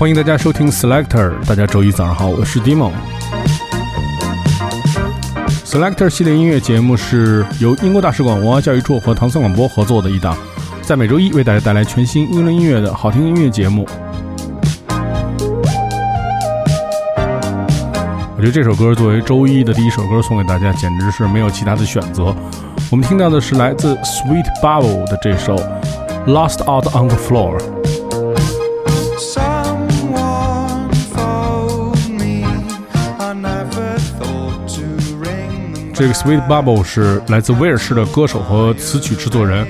欢迎大家收听 Selector，大家周一早上好，我是 Dimo。Selector 系列音乐节目是由英国大使馆文化教育处和唐僧广播合作的一档，在每周一为大家带来全新英伦音乐的好听音乐节目。我觉得这首歌作为周一的第一首歌送给大家，简直是没有其他的选择。我们听到的是来自 Sweet Bubble 的这首《Lost Out on the Floor》。这个 Sweet Bubble 是来自威尔士的歌手和词曲制作人，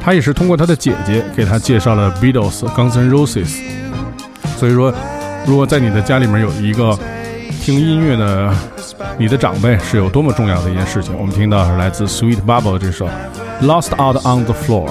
他也是通过他的姐姐给他介绍了 Beatles、Guns N' Roses。所以说，如果在你的家里面有一个听音乐的你的长辈，是有多么重要的一件事情。我们听到是来自 Sweet Bubble 这首 Lost Out on the Floor。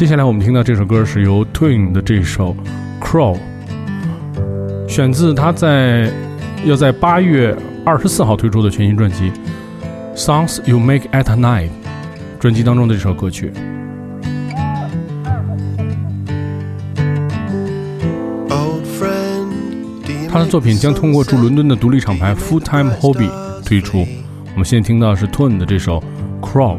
接下来我们听到这首歌是由 Twin 的这首《Crow》，选自他在要在八月二十四号推出的全新专辑《Songs You Make at Night》专辑当中的这首歌曲。他的作品将通过驻伦敦的独立厂牌 Full Time Hobby 推出。我们现在听到是 Twin 的这首《Crow》。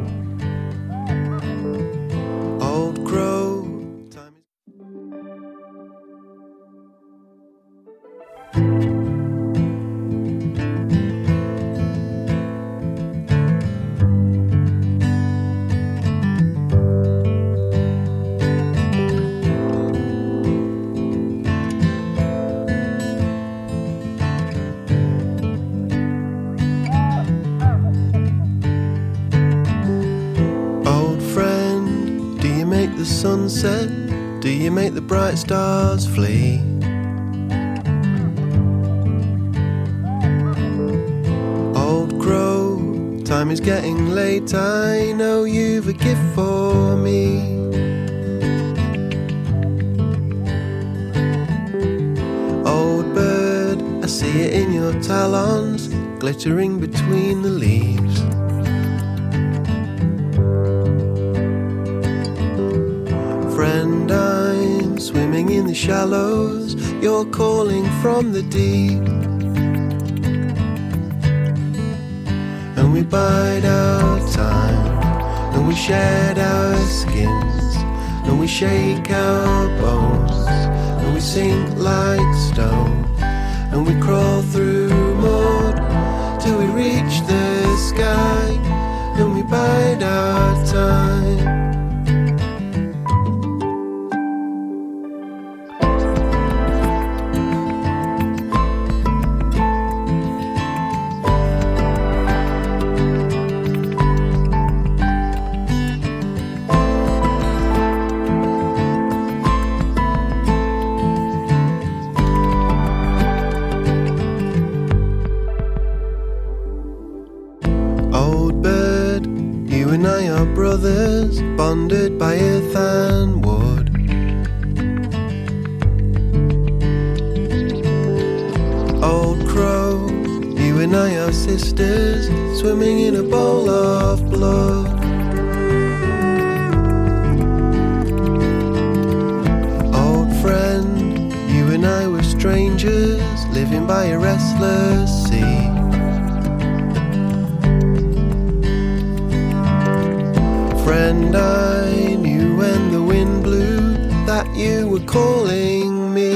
Me. Old bird, I see it in your talons, glittering between the leaves. Friend, I'm swimming in the shallows, you're calling from the deep. And we bide our time, we shed our skins, and we shake our bones, and we sink like stone, and we crawl through mud till we reach the sky, and we bide our time. sea. Friend, I knew when the wind blew that you were calling me.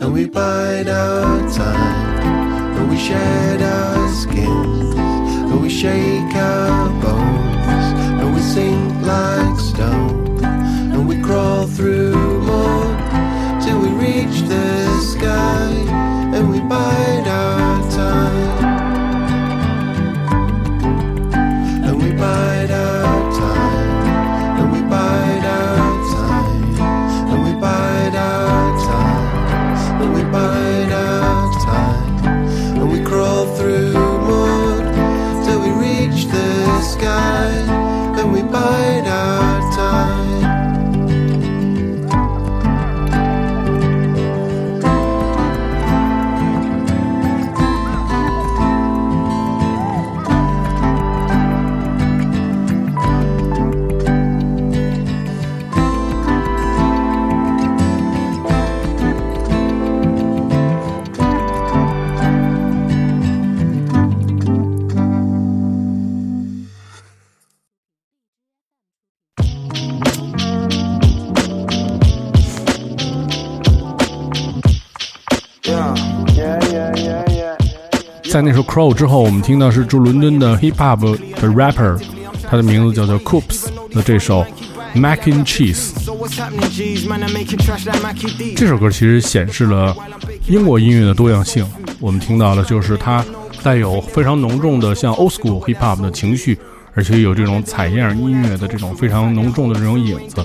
And we bide our time, and we shed our skins, and we shake our bones, and we sing like. sky. 在那首《Crow》之后，我们听到是驻伦敦的 Hip Hop 的 rapper，他的名字叫做 Coops 的这首《Mac and Cheese》。这首歌其实显示了英国音乐的多样性。我们听到的就是它带有非常浓重的像 Old School Hip Hop 的情绪，而且有这种采样音乐的这种非常浓重的这种影子。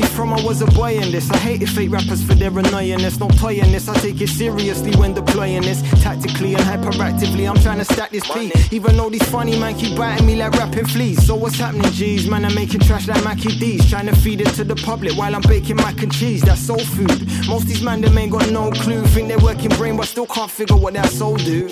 see, from I was a boy in this. I hated fake rappers for their annoyingness. No toy in this. I take it seriously when deploying this. Tactically and hyperactively, I'm trying to stack this P. Even though these funny man keep biting me like rapping fleas. So what's happening, G's? Man, I'm making trash like Mackie D's. Trying to feed it to the public while I'm baking mac and cheese. That's soul food. Most these man, them ain't got no clue. Think they're working brain, but still can't figure what that soul do.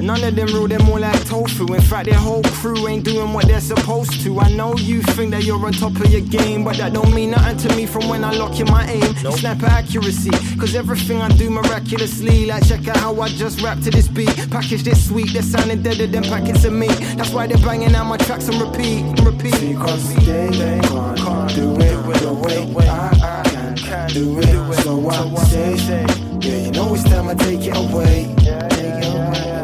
None of them rule, they're more like tofu. In fact, their whole crew ain't doing what they're supposed to. I know you think that you're on top of your game, but that don't mean nothing to me from when I lock in my aim. Nope. Sniper accuracy, cause everything I do miraculously. Like, check out how I just rap to this beat. Package this sweet, they're sounding deader than packets of meat. That's why they're banging out my tracks and repeat, and repeat. Because they, they can't, can't do it the way I, I can, can do it. So I say, yeah, you know it's time I take it away. Take it away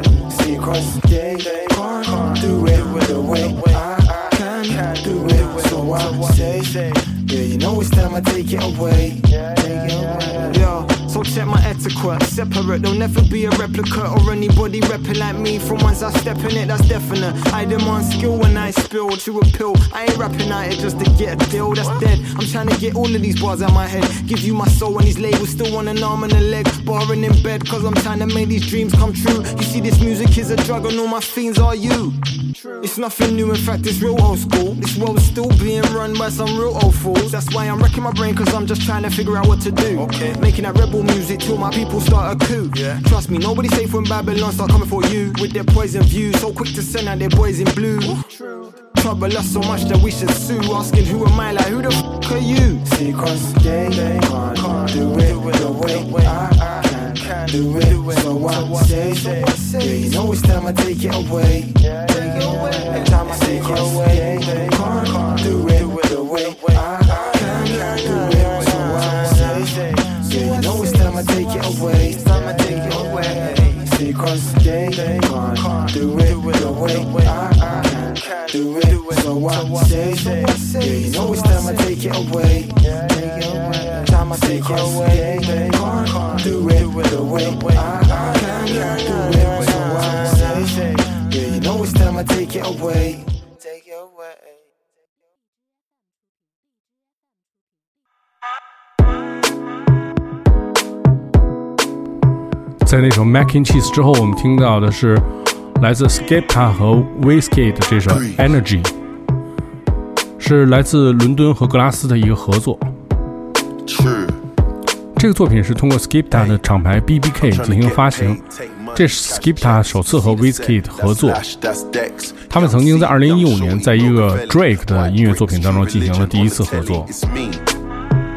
cause they can't do it the way I can do it. So I say, yeah, you know it's time I take it away. Take it away. Yo. So check my etiquette, separate. There'll never be a replica or anybody repping like me. From once I step in it, that's definite. I demand skill when I spill to a pill. I ain't rapping at it just to get a deal, that's dead. I'm trying to get all of these bars out my head. Give you my soul and these labels still want an arm and a leg. Barring in bed, cause I'm trying to make these dreams come true. You see, this music is a drug, and all my fiends are you. It's nothing new, in fact, it's real old school. This world's still being run by some real old fools. That's why I'm wrecking my brain, cause I'm just trying to figure out what to do. Okay. Making that rebel music to my people start a coup. Yeah. Trust me, nobody's safe when Babylon start coming for you. With their poison views, so quick to send out their boys in blue. Trouble us so much that we should sue. Asking who am I, like who the f are you? See, cause they, they can't, can't do it the way I, I can do it. So I say, yeah, you know it's time I take it away. Take it away. Time I take it away. They can't way I, I can do it. So I say, yeah, you know it's time I take it away. Time I take it away. They can't do it the way I, I can do it. So I say, yeah, you know it's time I take it away. Take it away. 在那首《Mac and Cheese》之后，我们听到的是来自 Skepta 和 Whiskey 的这首《Energy》，是来自伦敦和格拉斯的一个合作。这个作品是通过 Skepta 的厂牌 BBK 进行发行，这是 Skipta 首次和 Wizkid 合作。他们曾经在2015年在一个 Drake 的音乐作品当中进行了第一次合作。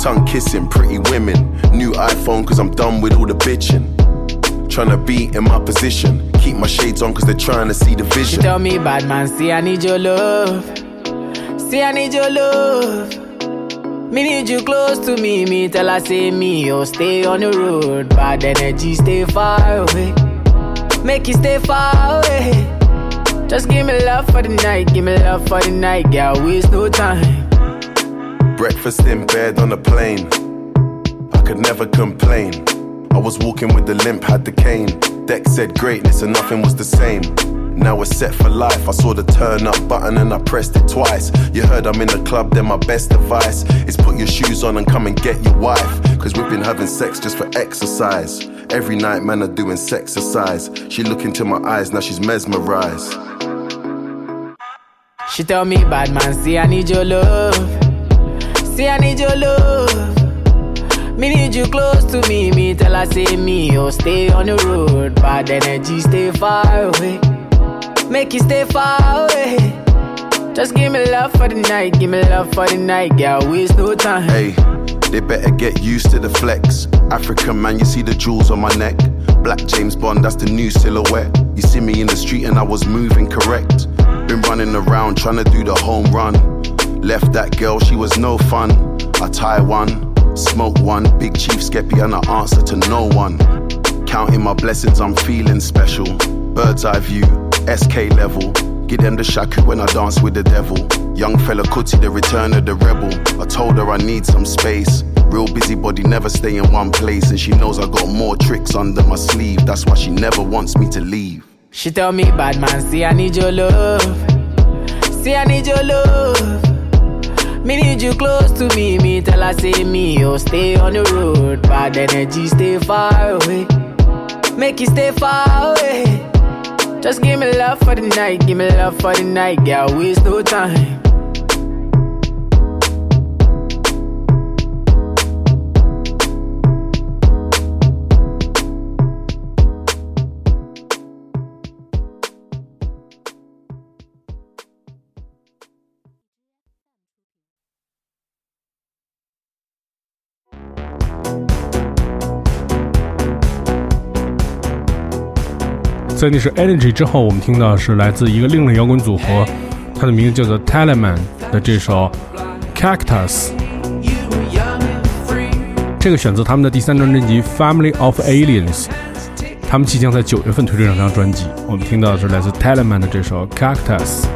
Tongue kissing, pretty women. New iPhone, cause I'm done with all the bitching. Trying to be in my position. Keep my shades on, cause they're trying to see the vision. She tell me, bad man, see, I need your love. See, I need your love. Me need you close to me. Me tell her, say me, oh, stay on the road. Bad energy, stay far away. Make you stay far away. Just give me love for the night, give me love for the night, girl, waste no time. Breakfast in bed on a plane. I could never complain. I was walking with the limp, had the cane. Deck said greatness and nothing was the same. Now we're set for life. I saw the turn up button and I pressed it twice. You heard I'm in the club, then my best advice is put your shoes on and come and get your wife. Cause we've been having sex just for exercise. Every night, man, are doing sexercise. She look into my eyes, now she's mesmerized. She tell me, bad man, see I need your love. See I need your love. Me need you close to me. Me tell her say me, oh stay on the road. Bad energy, stay far away. Make you stay far away. Just give me love for the night, give me love for the night, girl. Waste no time. Hey, they better get used to the flex. African man, you see the jewels on my neck. Black James Bond, that's the new silhouette. You see me in the street and I was moving correct. Been running around trying to do the home run. Left that girl, she was no fun. I tie one, smoke one, big chief skeppy, and I answer to no one. Counting my blessings, I'm feeling special. Bird's eye view, SK level. Give them the shaku when I dance with the devil. Young fella Kuti, the return of the rebel. I told her I need some space. Real busybody, never stay in one place. And she knows I got more tricks under my sleeve. That's why she never wants me to leave. She tell me, bad man, see I need your love. See I need your love. Me need you close to me. Me tell her say me, oh stay on the road. Bad energy, stay far away. Make you stay far away. Just give me love for the night, give me love for the night, girl. Waste no time. 在那是 Energy 之后，我们听到是来自一个另类摇滚组合，它的名字叫做 Talaman 的这首 Cactus。这个选择他们的第三张专辑 Family of Aliens，他们即将在九月份推出这张专辑。我们听到的是来自 Talaman 的这首 Cactus。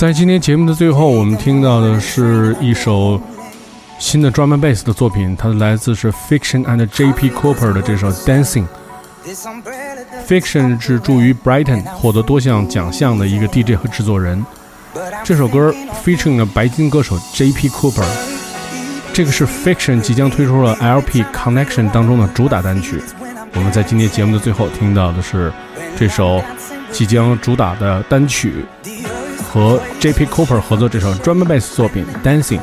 在今天节目的最后，我们听到的是一首新的 drum and bass 的作品，它来自是 Fiction and J.P. Cooper 的这首 Dancing。Fiction 是驻于 Brighton，获得多项奖项的一个 DJ 和制作人。这首歌 featuring 了白金歌手 J.P. Cooper。这个是 Fiction 即将推出了 LP Connection 当中的主打单曲。我们在今天节目的最后听到的是这首即将主打的单曲。和 J.P. Cooper 合作这首 drum and bass 作品《Dancing》。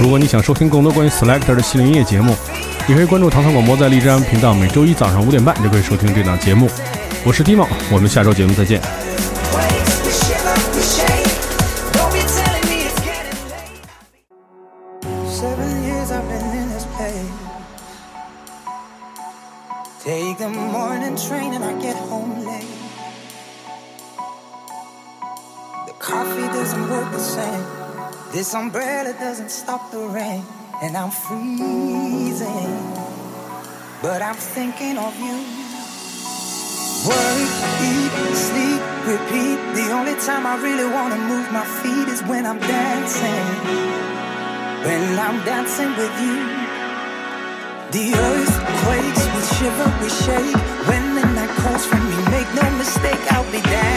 如果你想收听更多关于 Selector 的系列音乐节目，你可以关注唐唐广播在荔枝 FM 频道，每周一早上五点半就可以收听这档节目。我是 Dimo，我们下周节目再见。This morning's the same This umbrella doesn't stop the rain, and I'm freezing. But I'm thinking of you. Work, eat, sleep, repeat. The only time I really wanna move my feet is when I'm dancing. When I'm dancing with you. The earth quakes, we shiver, we shake. When the night calls for me, make no mistake, I'll be dancing.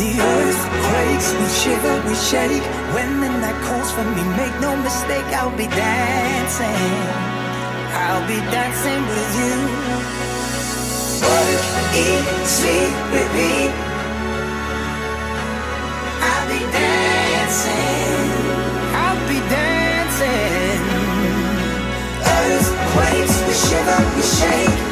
The earth quakes, we shiver, we shake. When the night calls for me, make no mistake, I'll be dancing. I'll be dancing with you. Work, eat, sleep, repeat. I'll be dancing. I'll be dancing. Earth quakes, we shiver, we shake.